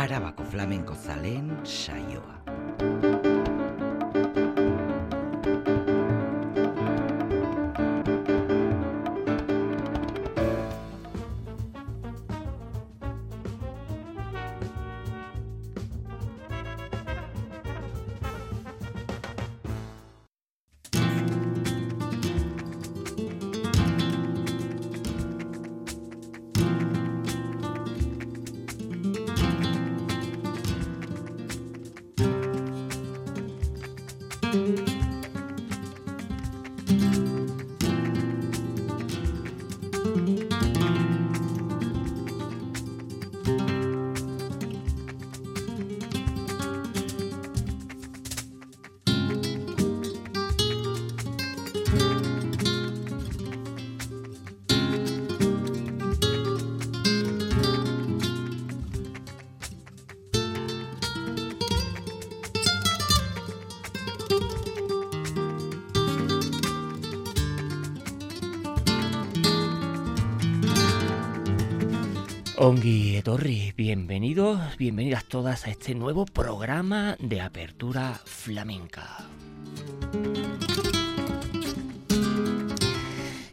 arabako flamenko zaleen saioa. Ongi Etorri, bienvenidos, bienvenidas todas a este nuevo programa de apertura flamenca.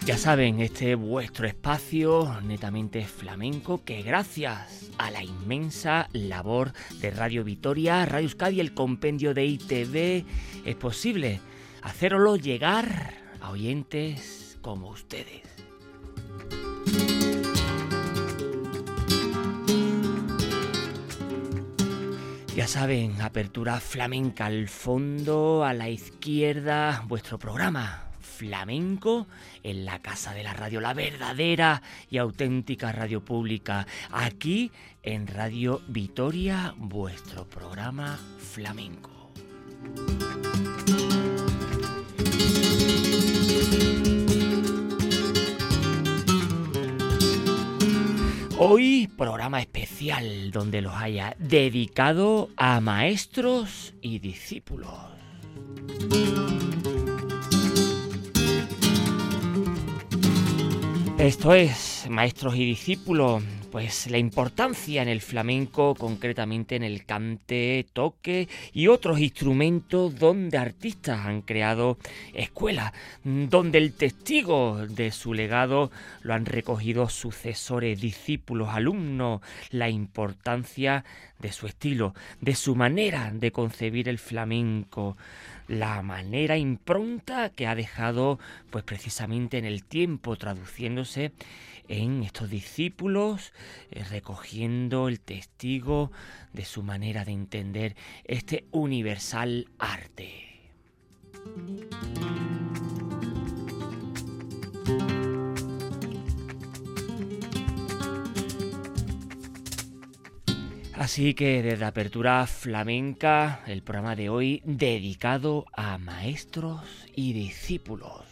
Ya saben, este vuestro espacio netamente flamenco que gracias a la inmensa labor de Radio Vitoria, Radio Euskadi, el compendio de ITV, es posible hacerlo llegar a oyentes como ustedes. Saben, apertura flamenca al fondo, a la izquierda, vuestro programa flamenco en la casa de la radio, la verdadera y auténtica radio pública. Aquí en Radio Vitoria, vuestro programa flamenco. Hoy programa especial donde los haya dedicado a maestros y discípulos. Esto es, maestros y discípulos, pues la importancia en el flamenco, concretamente en el cante, toque y otros instrumentos donde artistas han creado escuelas, donde el testigo de su legado lo han recogido sucesores, discípulos, alumnos, la importancia de su estilo, de su manera de concebir el flamenco, la manera impronta que ha dejado pues precisamente en el tiempo traduciéndose en estos discípulos, eh, recogiendo el testigo de su manera de entender este universal arte. Así que desde Apertura Flamenca, el programa de hoy dedicado a maestros y discípulos.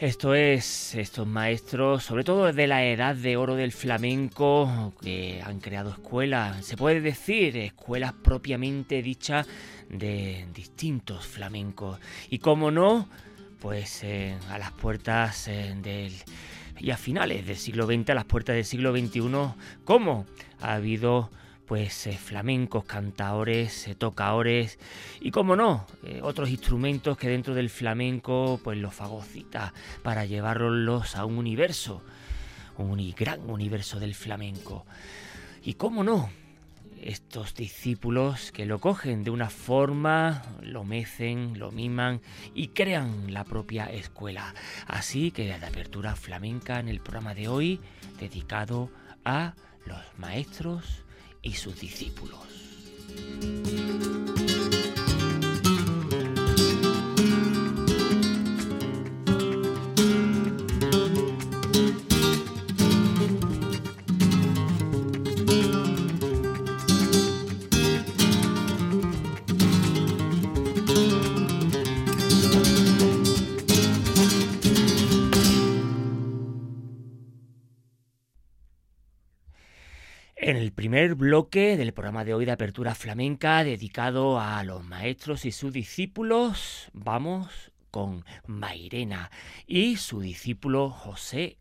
Esto es, estos maestros, sobre todo desde la edad de oro del flamenco, que han creado escuelas, se puede decir, escuelas propiamente dichas de distintos flamencos. Y como no, pues eh, a las puertas eh, del... y a finales del siglo XX, a las puertas del siglo XXI, ¿cómo ha habido pues eh, flamencos, cantaores, eh, tocaores y como no, eh, otros instrumentos que dentro del flamenco pues los fagocita para llevarlos a un universo, un gran universo del flamenco. Y cómo no, estos discípulos que lo cogen de una forma, lo mecen, lo miman y crean la propia escuela. Así que la apertura flamenca en el programa de hoy dedicado a los maestros y sus discípulos. Del programa de hoy de Apertura Flamenca, dedicado a los maestros y sus discípulos, vamos con Mairena y su discípulo José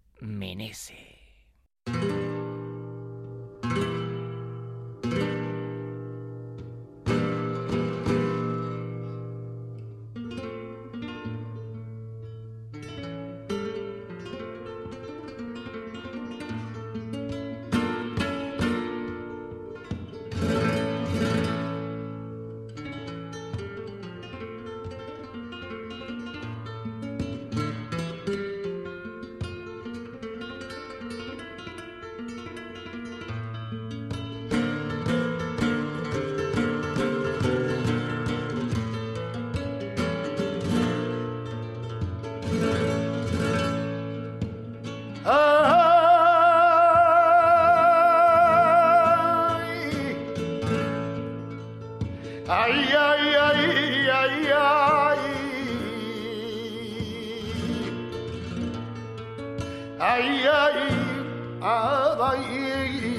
ay, ay, ay, ay, ay.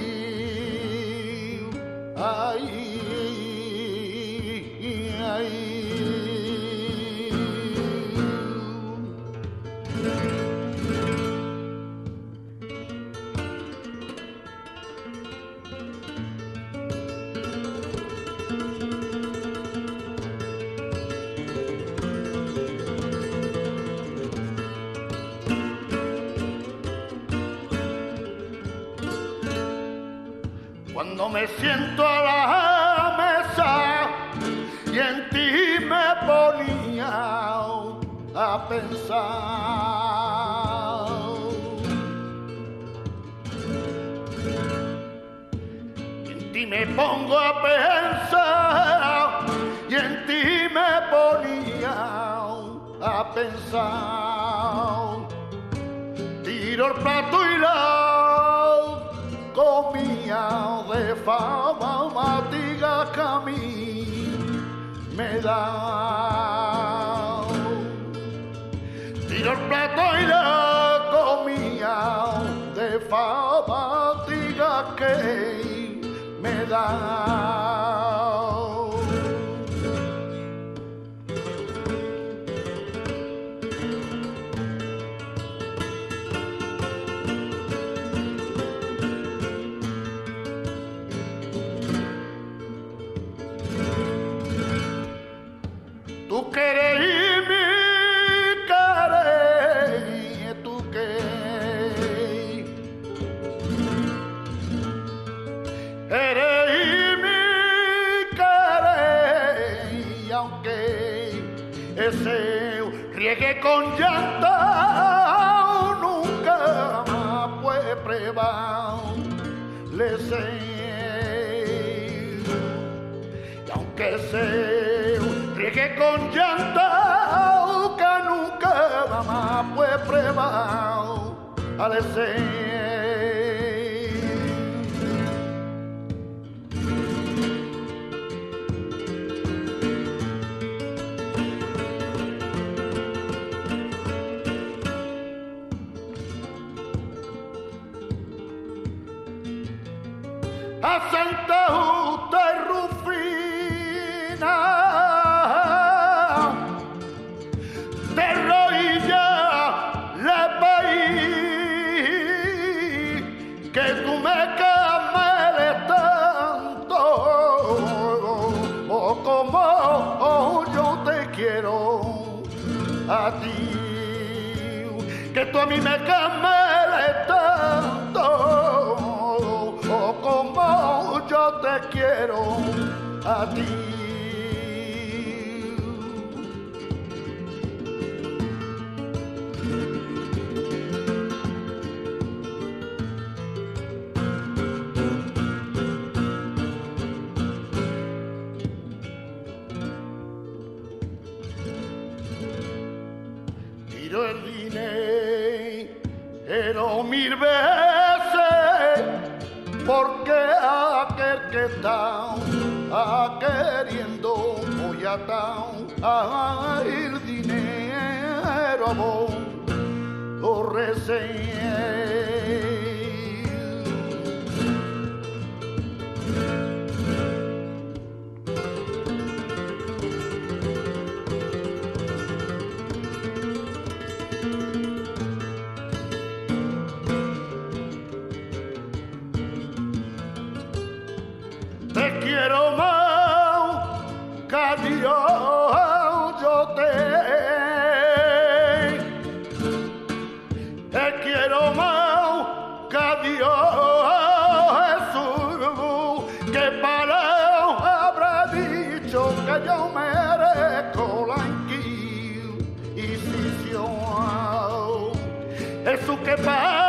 Me siento a la mesa y en ti me ponía a pensar. En ti me pongo a pensar y en ti me ponía a pensar. Tiro el plato y la comía de fama matiga que a mí me da. Tiro el plato y la comía de fama matiga que me da. giro el linee pero mil veces porque aquel que está a queriendo voy a a el dinero a vos. Lo reseñé no pasa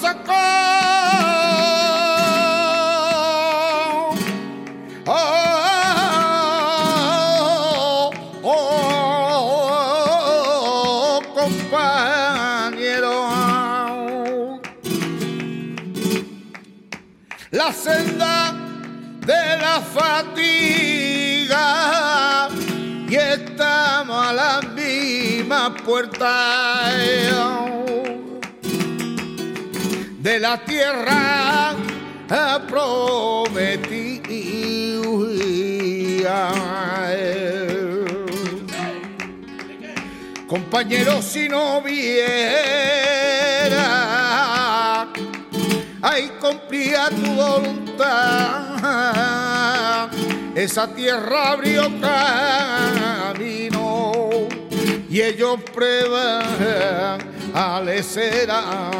con oh, Compañero, si no viera, ahí cumplía tu voluntad. Esa tierra abrió camino y ellos prueban Alecera.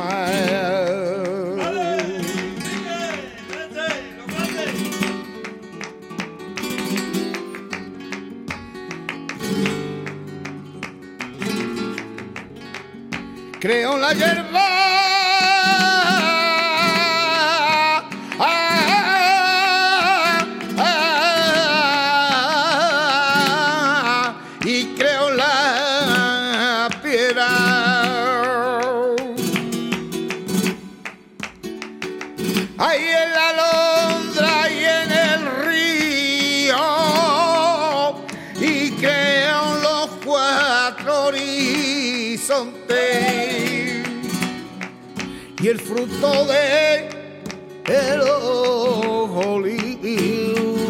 Creo la hierba fruto de el olivo.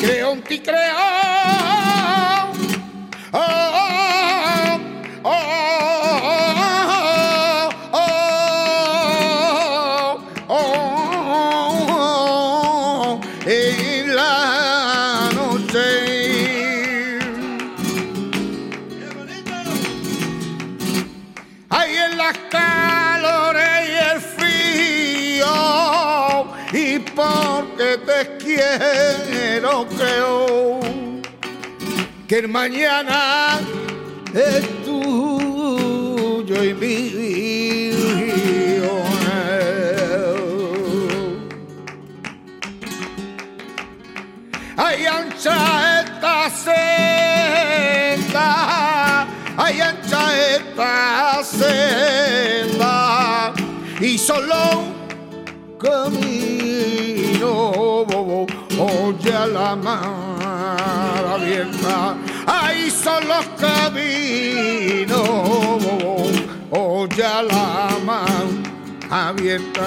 Creo en las calores y el frío, y porque te quiero, creo que el mañana es tuyo y mío. Ay, ancha esta senda, ay, esta senda, y solo camino, oye a la mar abierta, ahí son los caminos, oye a la mar abierta.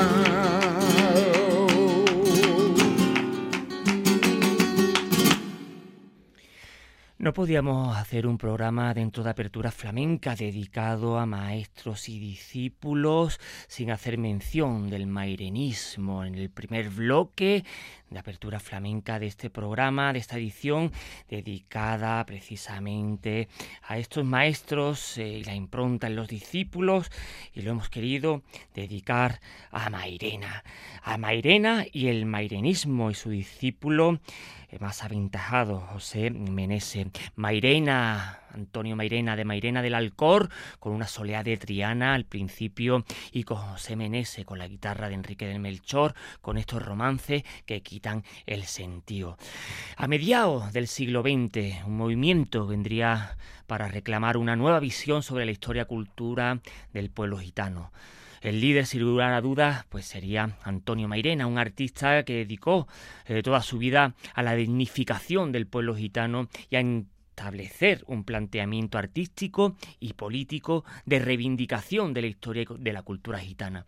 No podíamos hacer un programa dentro de Apertura Flamenca dedicado a maestros y discípulos sin hacer mención del mairenismo. En el primer bloque de Apertura Flamenca de este programa, de esta edición, dedicada precisamente a estos maestros eh, y la impronta en los discípulos, y lo hemos querido dedicar a Mairena. A Mairena y el mairenismo y su discípulo más aventajado, José Menese. Mairena, Antonio Mairena de Mairena del Alcor, con una soleá de Triana al principio, y con José Menese, con la guitarra de Enrique del Melchor, con estos romances que quitan el sentido. A mediados del siglo XX, un movimiento vendría para reclamar una nueva visión sobre la historia cultura del pueblo gitano. El líder, sin lugar a dudas, pues sería Antonio Mairena, un artista que dedicó eh, toda su vida a la dignificación del pueblo gitano y a establecer un planteamiento artístico y político de reivindicación de la historia y de la cultura gitana.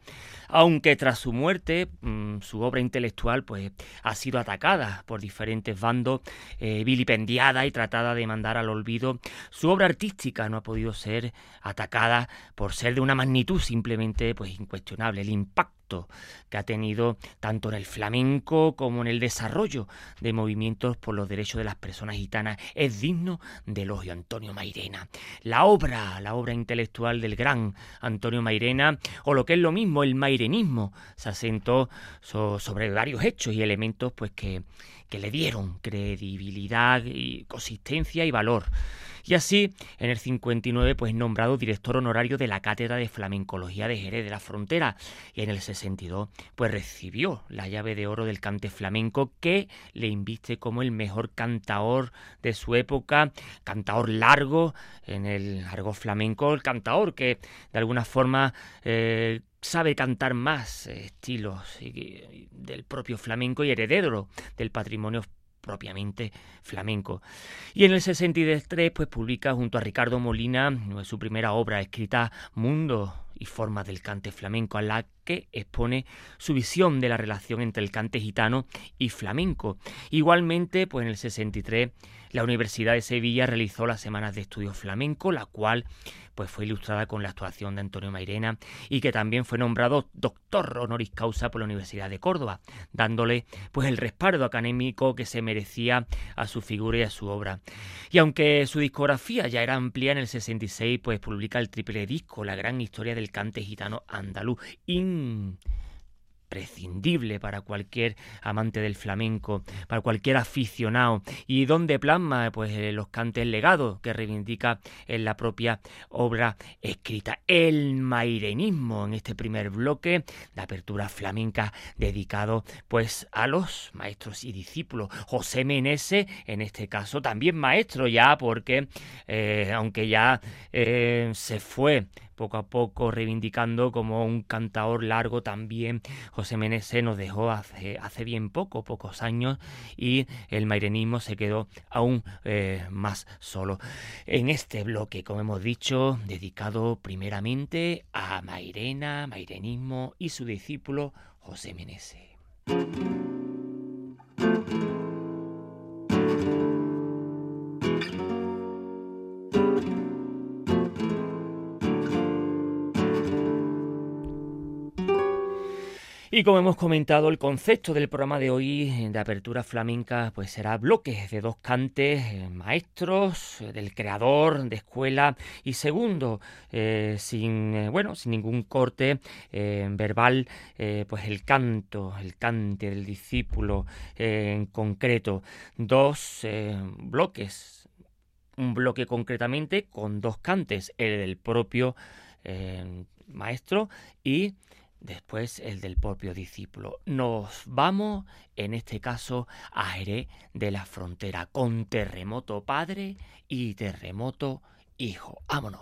Aunque tras su muerte, mm, su obra intelectual pues, ha sido atacada por diferentes bandos, eh, vilipendiada y tratada de mandar al olvido, su obra artística no ha podido ser atacada por ser de una magnitud simplemente pues, incuestionable. El impacto que ha tenido tanto en el flamenco como en el desarrollo de movimientos por los derechos de las personas gitanas es digno de elogio Antonio Mairena. La obra, la obra intelectual del gran Antonio Mairena, o lo que es lo mismo, el mairenismo, se asentó sobre varios hechos y elementos pues que, que le dieron credibilidad consistencia y valor y así en el 59 pues nombrado director honorario de la Cátedra de Flamencología de Jerez de la Frontera. Y en el 62 pues recibió la llave de oro del cante flamenco que le inviste como el mejor cantaor de su época, cantaor largo en el largo flamenco, el cantaor que de alguna forma eh, sabe cantar más estilos del propio flamenco y heredero del patrimonio propiamente flamenco. Y en el 63 pues publica junto a Ricardo Molina su primera obra escrita Mundo y forma del cante flamenco, a la que expone su visión de la relación entre el cante gitano y flamenco. Igualmente, pues en el 63 la Universidad de Sevilla realizó las semanas de estudios flamenco, la cual pues fue ilustrada con la actuación de Antonio Mairena y que también fue nombrado doctor honoris causa por la Universidad de Córdoba, dándole pues el respaldo académico que se merecía a su figura y a su obra. Y aunque su discografía ya era amplia en el 66, pues publica el triple disco La gran historia del cante gitano andaluz prescindible para cualquier amante del flamenco, para cualquier aficionado, y donde plasma pues eh, los cantes legados que reivindica en la propia obra escrita. El mairenismo en este primer bloque de apertura flamenca dedicado pues a los maestros y discípulos. José Menese, en este caso también maestro ya, porque eh, aunque ya eh, se fue poco a poco reivindicando como un cantador largo también. José Menese nos dejó hace, hace bien poco, pocos años, y el mairenismo se quedó aún eh, más solo. En este bloque, como hemos dicho, dedicado primeramente a Mairena, mairenismo y su discípulo José Menese. Y como hemos comentado, el concepto del programa de hoy eh, de apertura flamenca pues será bloques de dos cantes eh, maestros, eh, del creador de escuela y segundo, sin bueno, sin ningún corte verbal, pues el canto, el cante del discípulo en concreto. Dos bloques, un bloque concretamente con dos cantes, el del propio maestro y después el del propio discípulo. Nos vamos, en este caso, a Jerez de la Frontera, con terremoto padre y terremoto hijo. ¡Vámonos!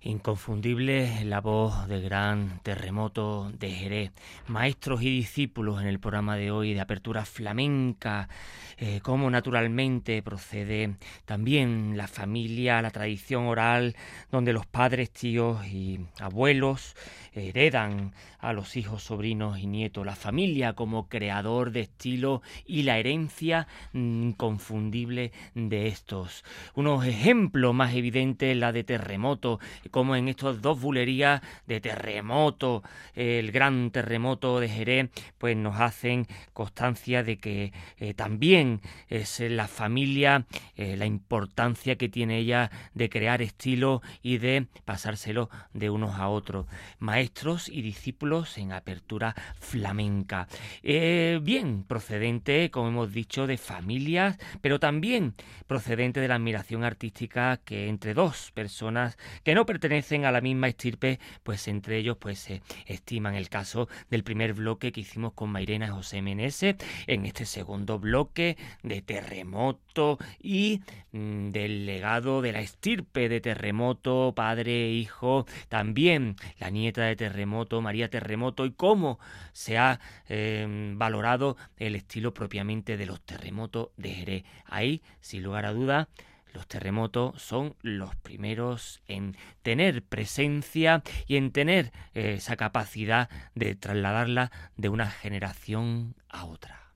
Inconfundible la voz del gran terremoto de Jerez. Maestros y discípulos en el programa de hoy de apertura flamenca, eh, como naturalmente procede también la familia, la tradición oral, donde los padres, tíos y abuelos heredan a los hijos, sobrinos y nietos, la familia como creador de estilo y la herencia inconfundible de estos. Unos ejemplos más evidentes, la de terremoto, como en estos dos bulerías de terremoto, el gran terremoto de Jerez, pues nos hacen constancia de que eh, también es la familia, eh, la importancia que tiene ella de crear estilo y de pasárselo de unos a otros. Maestros y discípulos en apertura flamenca. Eh, bien, procedente, como hemos dicho, de familias, pero también procedente de la admiración artística que entre dos personas que no pertenecen a la misma estirpe, pues entre ellos pues se estiman el caso del primer bloque que hicimos con Mairena y José Menese, en este segundo bloque de terremoto y mm, del legado de la estirpe de terremoto, padre, e hijo, también la nieta de terremoto, María Terremoto, y cómo se ha em, valorado el estilo propiamente de los terremotos de Jerez. Ahí, sin lugar a duda, los terremotos son los primeros en tener presencia y en tener eh, esa capacidad de trasladarla de una generación a otra.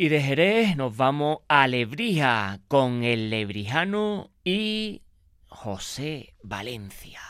Y de Jerez nos vamos a Lebrija con el lebrijano y José Valencia.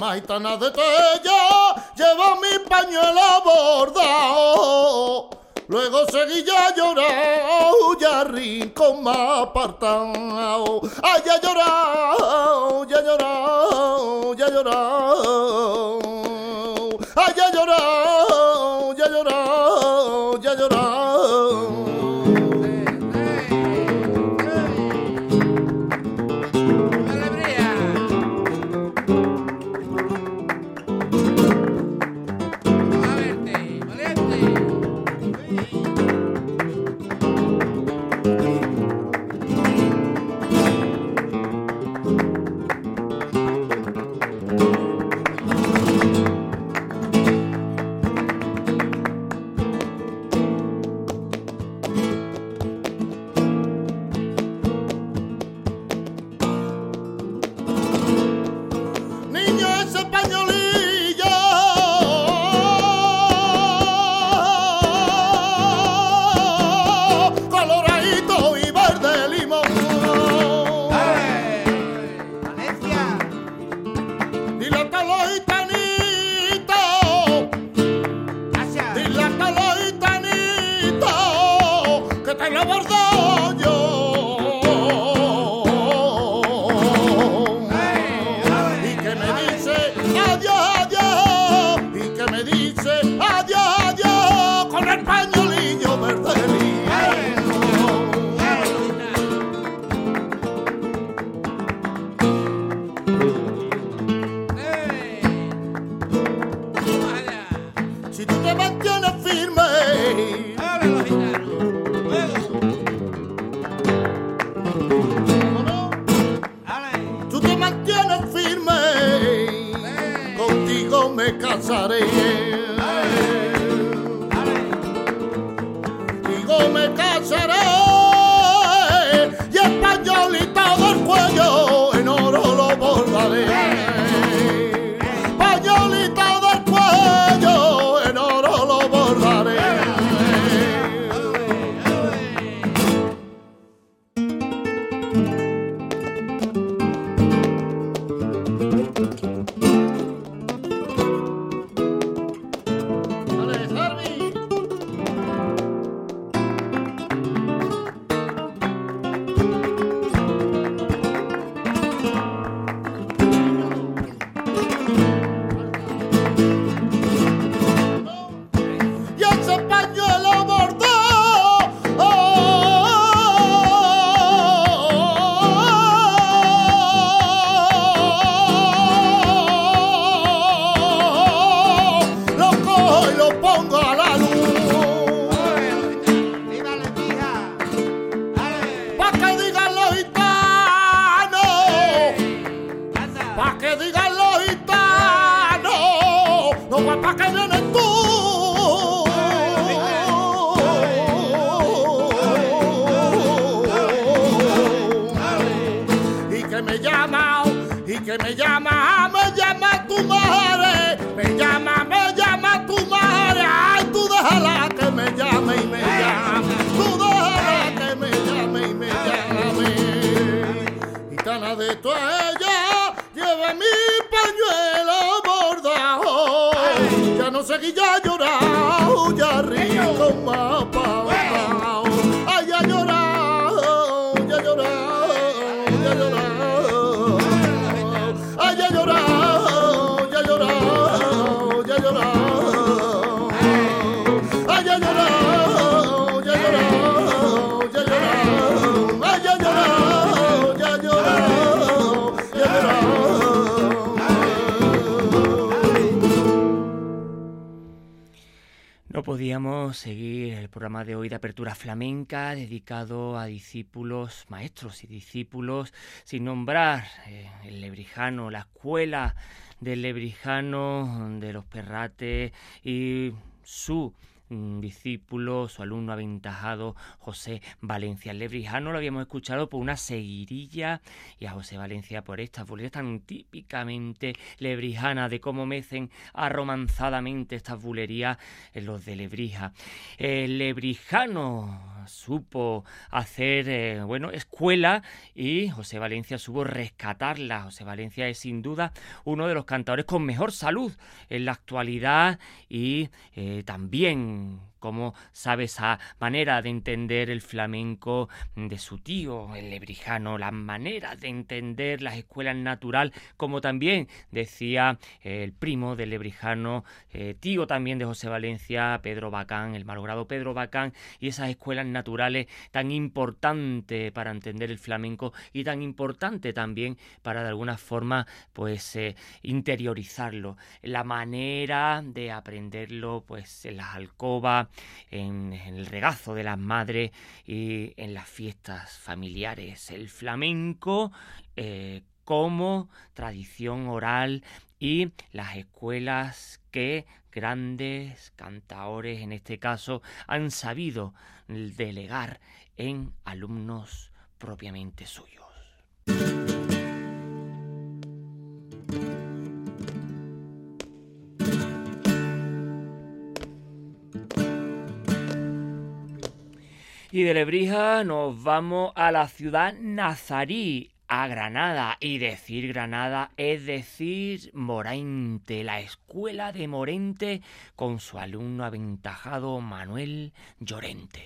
maitana de Tella lleva mi pañuelo bordado. Luego seguía llorando, ya rincón más apartado. Ay, ya llorado, ya llorado, ya llorado. me casaré. no sé guillallo podíamos seguir el programa de hoy de apertura flamenca dedicado a discípulos, maestros y discípulos, sin nombrar eh, el lebrijano, la escuela del lebrijano, de los perrates y su discípulo, su alumno aventajado José Valencia. Lebrijano lo habíamos escuchado por una seguirilla y a José Valencia por estas bulerías tan típicamente lebrijanas de cómo mecen aromanzadamente estas bulerías en los de Lebrija. El lebrijano supo hacer, eh, bueno, escuela y José Valencia supo rescatarla. José Valencia es sin duda uno de los cantadores con mejor salud en la actualidad y eh, también cómo sabe esa manera de entender el flamenco de su tío, el lebrijano, la manera de entender las escuelas natural, como también decía el primo del lebrijano, eh, tío también de José Valencia, Pedro Bacán, el malogrado Pedro Bacán, y esas escuelas naturales tan importantes para entender el flamenco y tan importante también para de alguna forma pues eh, interiorizarlo, la manera de aprenderlo pues en las alcobas, en, el regazo de las madres y en las fiestas familiares. El flamenco eh, como tradición oral y las escuelas que grandes cantaores en este caso han sabido delegar en alumnos propiamente suyos. Y de Lebrija nos vamos a la ciudad nazarí, a Granada. Y decir Granada es decir Morente, la escuela de Morente con su alumno aventajado Manuel Llorente.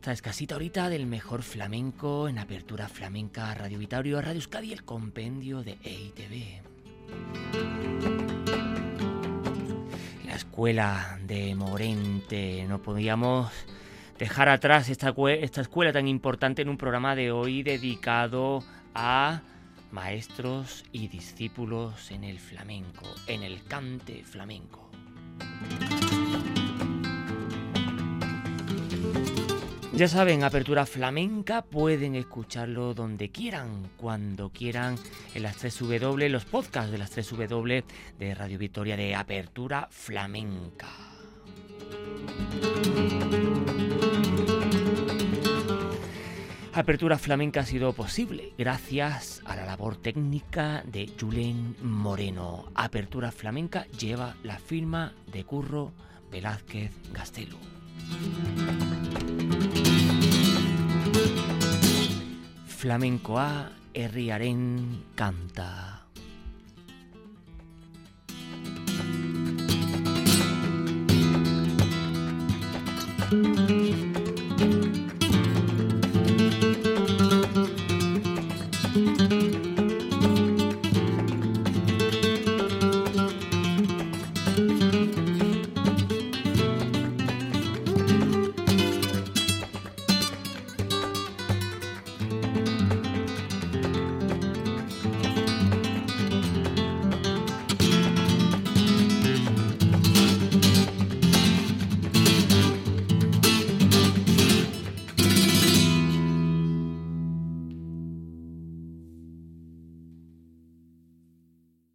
Esta escasita ahorita del mejor flamenco en apertura flamenca Radio Vitario, Radio Euskadi, el compendio de EITV. La escuela de Morente, no podíamos dejar atrás esta, esta escuela tan importante en un programa de hoy dedicado a maestros y discípulos en el flamenco, en el cante flamenco. Ya saben, Apertura Flamenca pueden escucharlo donde quieran, cuando quieran, en las 3 W, los podcasts de las 3 W de Radio Victoria de Apertura Flamenca. Apertura Flamenca ha sido posible gracias a la labor técnica de Julen Moreno. Apertura Flamenca lleva la firma de Curro Velázquez Gastelu. Flamenkoa herriaren kanta. Thank